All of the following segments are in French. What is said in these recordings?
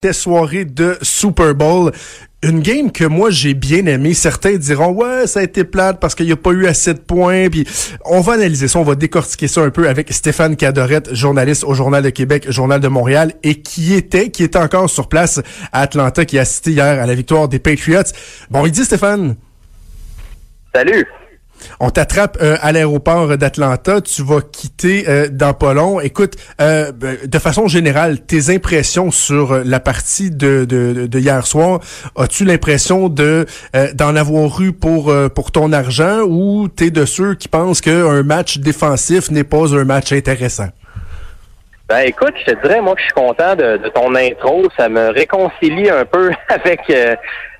des soirées de Super Bowl. Une game que moi j'ai bien aimé. Certains diront ouais ça a été plate parce qu'il n'y a pas eu assez de points. Puis on va analyser ça, on va décortiquer ça un peu avec Stéphane Cadorette, journaliste au Journal de Québec, Journal de Montréal, et qui était, qui était encore sur place à Atlanta, qui a assisté hier à la victoire des Patriots. Bon, il dit Stéphane. Salut. On t'attrape euh, à l'aéroport d'Atlanta, tu vas quitter euh, dans pas long. Écoute, euh, ben, de façon générale, tes impressions sur la partie de, hier soir, as-tu l'impression de d'en avoir eu pour ton argent ou t'es de ceux qui pensent qu'un match défensif n'est pas un match intéressant? Ben écoute, je te dirais moi que je suis content de ton intro, ça me réconcilie un peu avec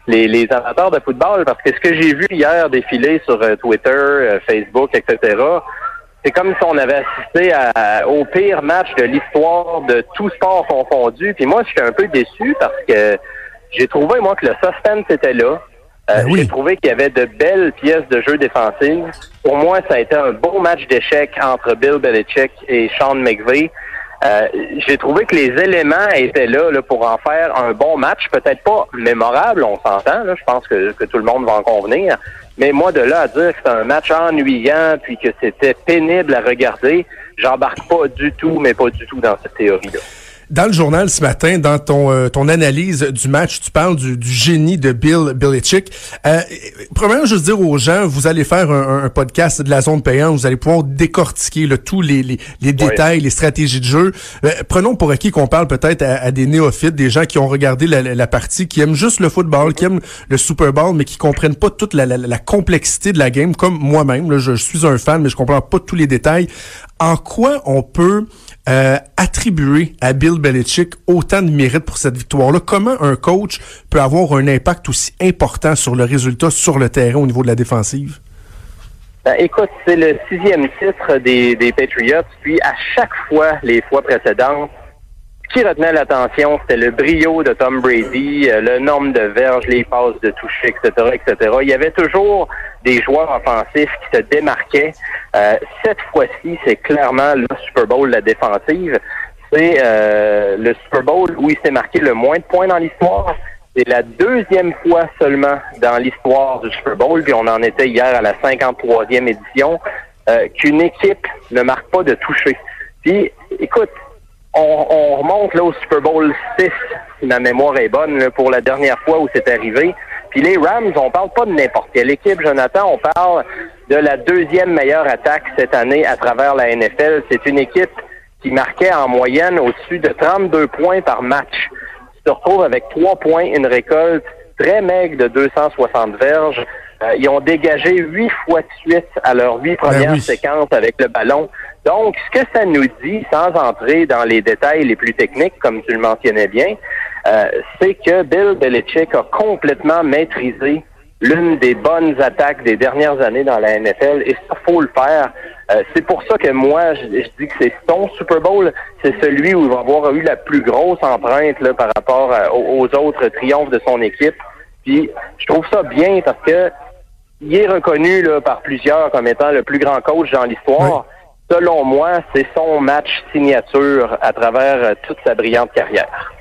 les, les amateurs de football parce que ce que j'ai vu hier défiler sur euh, Twitter, euh, Facebook, etc., c'est comme si on avait assisté au pire match de l'histoire de tout sport confondu. Puis moi, je suis un peu déçu parce que j'ai trouvé, moi, que le suspense était là. Euh, ben j'ai trouvé qu'il y avait de belles pièces de jeu défensives. Pour moi, ça a été un beau match d'échecs entre Bill Belichick et Sean McVay. Euh, j'ai trouvé que les éléments étaient là, là, pour en faire un bon match, peut-être pas mémorable, on s'entend, je pense que, que, tout le monde va en convenir, mais moi de là à dire que c'était un match ennuyant puis que c'était pénible à regarder, j'embarque pas du tout, mais pas du tout dans cette théorie-là. Dans le journal ce matin, dans ton euh, ton analyse du match, tu parles du, du génie de Bill Belichick. Euh, premièrement, juste dire aux gens, vous allez faire un, un, podcast de la zone payante, vous allez pouvoir décortiquer le tous les, les, les détails, les stratégies de jeu. Euh, prenons pour acquis qu'on parle peut-être à, des néophytes, des gens qui ont regardé la, la, partie, qui aiment juste le football, qui aiment le Super Bowl, mais qui comprennent pas toute la, la complexité de la game, comme moi-même. Je, je suis un fan, mais je comprends pas tous les détails. En quoi on peut euh, attribuer à Bill Belichick autant de mérite pour cette victoire-là? Comment un coach peut avoir un impact aussi important sur le résultat sur le terrain au niveau de la défensive? Ben, écoute, c'est le sixième titre des, des Patriots, puis à chaque fois, les fois précédentes, ce qui retenait l'attention, c'était le brio de Tom Brady, euh, le nombre de verges, les passes de toucher, etc., etc. Il y avait toujours des joueurs offensifs qui se démarquaient. Euh, cette fois-ci, c'est clairement le Super Bowl la défensive. C'est euh, le Super Bowl où il s'est marqué le moins de points dans l'histoire. C'est la deuxième fois seulement dans l'histoire du Super Bowl, puis on en était hier à la 53e édition, qu'une équipe ne marque pas de toucher. Puis, écoute, on, remonte là au Super Bowl 6, si ma mémoire est bonne, pour la dernière fois où c'est arrivé. Puis les Rams, on parle pas de n'importe quelle équipe, Jonathan, on parle de la deuxième meilleure attaque cette année à travers la NFL. C'est une équipe qui marquait en moyenne au-dessus de 32 points par match. Tu te retrouves avec trois points, une récolte très maigre de 260 verges. Euh, ils ont dégagé huit fois de suite à leur huit ben premières séquences avec le ballon. Donc, ce que ça nous dit, sans entrer dans les détails les plus techniques, comme tu le mentionnais bien, euh, c'est que Bill Belichick a complètement maîtrisé l'une des bonnes attaques des dernières années dans la NFL et ça faut le faire. Euh, c'est pour ça que moi je, dis que c'est son Super Bowl, c'est celui où il va avoir eu la plus grosse empreinte là, par rapport aux, autres triomphes de son équipe. Puis je trouve ça bien parce que il est reconnu là, par plusieurs comme étant le plus grand coach dans l'histoire. Selon moi, c'est son match signature à travers euh, toute sa brillante carrière.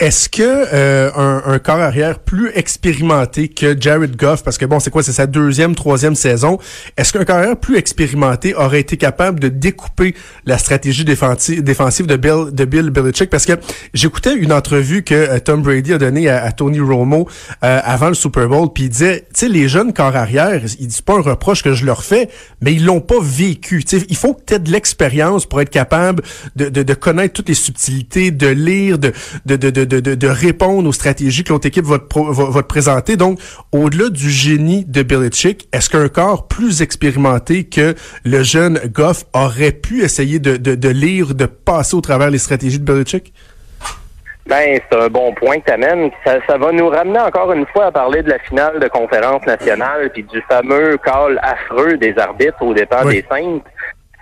Est-ce que euh, un, un, corps arrière plus expérimenté que Jared Goff, parce que bon, c'est quoi, c'est sa deuxième, troisième saison, est-ce qu'un corps arrière plus expérimenté aurait été capable de découper la stratégie défensive, de Bill, de Bill Belichick? Parce que j'écoutais une entrevue que euh, Tom Brady a donnée à, Tony Romo euh, avant le Super Bowl, puis il disait, tu sais, les jeunes corps arrière, dit pas un reproche que je leur fais, mais ils l'ont pas vécu. sais, il faut que tu aies de l'expérience pour être capable de, de, de, connaître toutes les subtilités, de lire, de, de, de de, répondre aux stratégies que l'autre équipe va te, présenter. Donc, au-delà du génie de Belichick, est-ce qu'un corps plus expérimenté que le jeune Goff aurait pu essayer de, lire, de passer au travers les stratégies de Belichick? Ben, c'est un bon point que tu amènes. Ça, ça, va nous ramener encore une fois à parler de la finale de conférence nationale puis du fameux call affreux des arbitres au départ des Saints.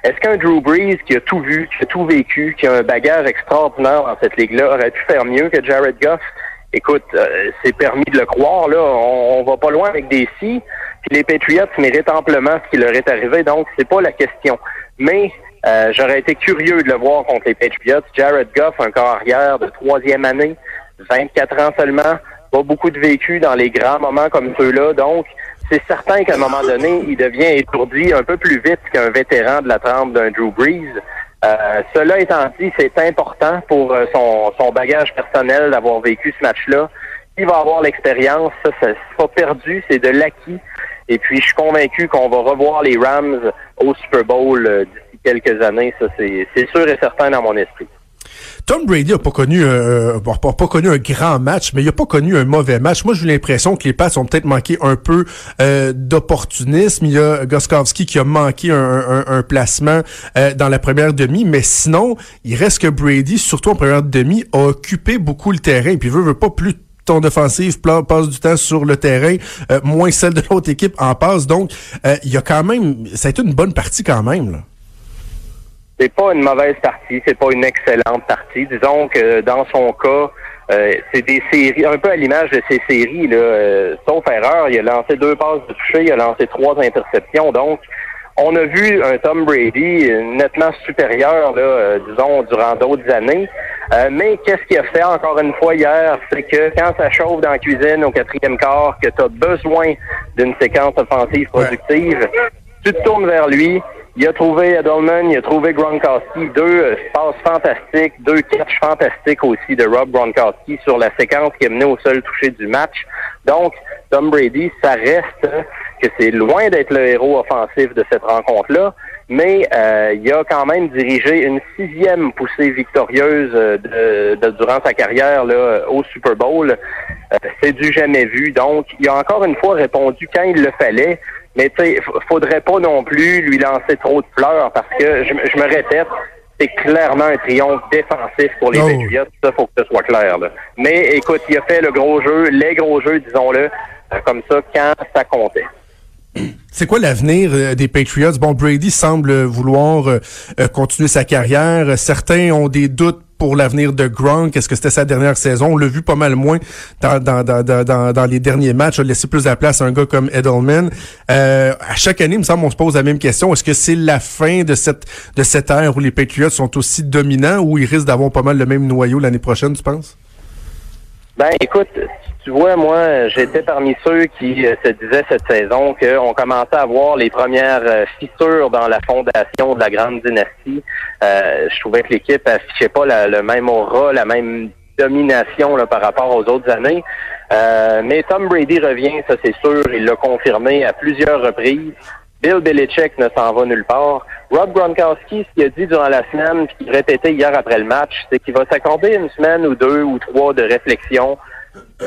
Est-ce qu'un Drew Brees qui a tout vu, qui a tout vécu, qui a un bagage extraordinaire dans cette ligue-là aurait pu faire mieux que Jared Goff? Écoute, euh, c'est permis de le croire, là. On, va pas loin avec des si. Puis les Patriots méritent amplement ce qui leur est arrivé, donc c'est pas la question. Mais euh, j'aurais été curieux de le voir contre les Patriots. Jared Goff, un corps arrière de troisième année, 24 ans seulement, pas beaucoup de vécu dans les grands moments comme ceux-là. Donc, c'est certain qu'à un moment donné, il devient étourdi un peu plus vite qu'un vétéran de la trempe d'un Drew Brees. Euh, cela étant dit, c'est important pour euh, son, son bagage personnel d'avoir vécu ce match-là. Il va avoir l'expérience, ça, c'est pas perdu, c'est de l'acquis. Et puis, je suis convaincu qu'on va revoir les Rams au Super Bowl euh, d'ici quelques années. Ça, c'est sûr et certain dans mon esprit. Tom Brady a pas connu un, pas, pas, connu un grand match, mais il a pas connu un mauvais match. Moi, j'ai l'impression que les Pats ont peut-être manqué un peu euh, d'opportunisme. Il y a Goskowski qui a manqué un, un, placement euh, dans la première demi, mais sinon, il reste que Brady, surtout en première demi, a occupé beaucoup le terrain. Puis veut, veut pas plus ton défensive passe du temps sur le terrain, euh, moins celle de l'autre équipe en passe. Donc, il y a quand même, ça a été une bonne partie quand même. Là c'est pas une mauvaise partie, c'est pas une excellente partie. Disons que dans son cas, euh, c'est des séries, un peu à l'image de ces séries, là, euh, sauf erreur, il a lancé deux passes de toucher, il a lancé trois interceptions. Donc, on a vu un Tom Brady nettement supérieur, là, euh, disons, durant d'autres années. mais qu'est-ce qu'il a fait encore une fois hier? C'est que quand ça chauffe dans la cuisine au quatrième quart, que tu as besoin d'une séquence offensive productive, tu te tournes vers lui, il a trouvé Edelman, il a trouvé Gronkowski, deux euh, passes fantastiques, deux catchs fantastiques aussi de Rob Gronkowski sur la séquence qui a mené au seul toucher du match. Donc, Tom Brady, ça reste que c'est loin d'être le héros offensif de cette rencontre-là, mais euh, il a quand même dirigé une sixième poussée victorieuse euh, de, durant sa carrière là, au Super Bowl. c'est du jamais vu. Donc, il a encore une fois répondu quand il le fallait. Mais tu sais, faudrait pas non plus lui lancer trop de fleurs parce que je, me répète, c'est clairement un triomphe défensif pour les oh. Patriots. Ça, faut que ce soit clair. Là. Mais écoute, il a fait le gros jeu, les gros jeux, disons-le, euh, comme ça, quand ça comptait. C'est quoi l'avenir euh, des Patriots? Bon, Brady semble vouloir euh, continuer sa carrière. Certains ont des doutes pour l'avenir de Gronk? Est-ce que c'était sa dernière saison? On l'a vu pas mal moins dans, les derniers matchs. On a laissé plus de place à un gars comme Edelman. Euh, à chaque année, il me semble, on se pose la même question. Est-ce que c'est la fin de cette, de cette ère où les Patriots sont aussi dominants ou ils risquent d'avoir pas mal le même noyau l'année prochaine, tu penses? Ben, écoute, tu vois, moi, j'étais parmi ceux qui euh, se disaient cette saison qu'on commençait à voir les premières euh, fissures dans la fondation de la grande dynastie. Euh, je trouvais que l'équipe affichait pas le même aura, la même domination là, par rapport aux autres années. mais Tom Brady revient, ça c'est sûr, il l'a confirmé à plusieurs reprises. Bill Belichick ne s'en va nulle part. Rob Gronkowski, ce qu'il a dit durant la semaine, puis qu'il répétait hier après le match, c'est qu'il va s'accorder une semaine ou deux ou trois de réflexion.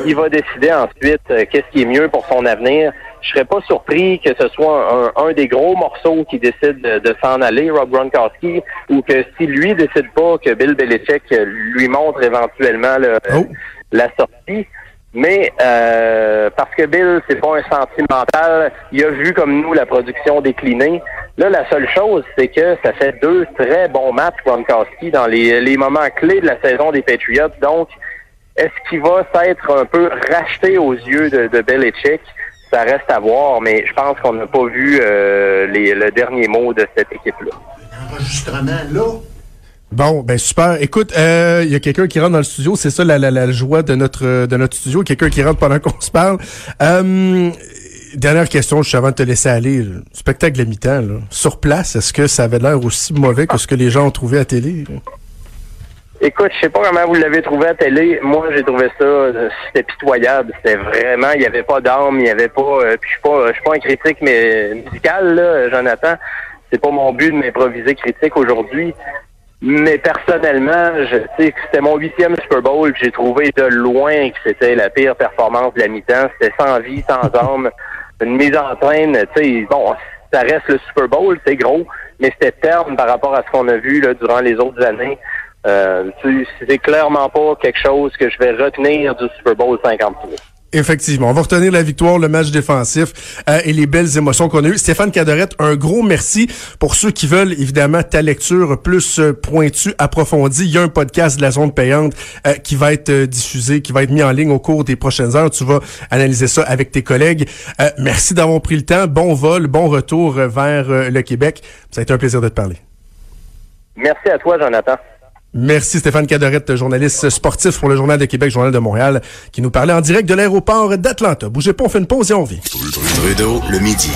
Il va décider ensuite euh, qu'est-ce qui est mieux pour son avenir. Je serais pas surpris que ce soit un, des gros morceaux qui décide de, s'en aller, Rob Gronkowski, ou que si lui décide pas, que Bill Belichick lui montre éventuellement oh. la sortie. Mais euh, parce que Bill, c'est pas un sentimental, il a vu comme nous la production décliner. Là, la seule chose, c'est que ça fait deux très bons matchs Gronkowski dans les, les moments clés de la saison des Patriots. Donc, est-ce qu'il va s'être un peu racheté aux yeux de, de Belichick? Ça reste à voir, mais je pense qu'on n'a pas vu euh, les, le dernier mot de cette équipe-là. Enregistrement là? Bon, ben super. Écoute, il euh, y a quelqu'un qui rentre dans le studio. C'est ça la, la, la, joie de notre de notre studio. Quelqu'un qui rentre pendant qu'on se parle. Euh, dernière question, je suis avant de te laisser aller. spectacle de mi-temps, sur place, est-ce que ça avait l'air aussi mauvais que ce que les gens ont trouvé à télé? Écoute, je sais pas comment vous l'avez trouvé à télé. Moi, j'ai trouvé ça, euh, c'était pitoyable. C'était vraiment, il y avait pas d'âme, il y avait pas. puis je suis pas, je suis pas un critique mais musical, là, Jonathan. C'est pas mon but de m'improviser critique aujourd'hui. Mais personnellement, je sais que c'était mon huitième Super Bowl, j'ai trouvé de loin que c'était la pire performance de la mi-temps. C'était sans vie, sans âme, une mise en traîne. Tu sais, bon, ça reste le Super Bowl, c'est gros, mais c'était terne par rapport à ce qu'on a vu là, durant les autres années. Euh, c'est clairement pas quelque chose que je vais retenir du Super Bowl 53. Effectivement. On va retenir la victoire, le match défensif euh, et les belles émotions qu'on a eues. Stéphane Cadorette, un gros merci pour ceux qui veulent évidemment ta lecture plus euh, pointue, approfondie. Il y a un podcast de la zone payante euh, qui va être diffusé, qui va être mis en ligne au cours des prochaines heures. Tu vas analyser ça avec tes collègues. merci d'avoir pris le temps. Bon vol, bon retour vers le Québec. Ça a été un plaisir de te parler. Merci à toi, Jonathan. Merci Stéphane Cadorette, journaliste sportif pour le Journal de Québec, Journal de Montréal, qui nous parlait en direct de l'aéroport d'Atlanta. Bougez pas, on fait une pause et on midi.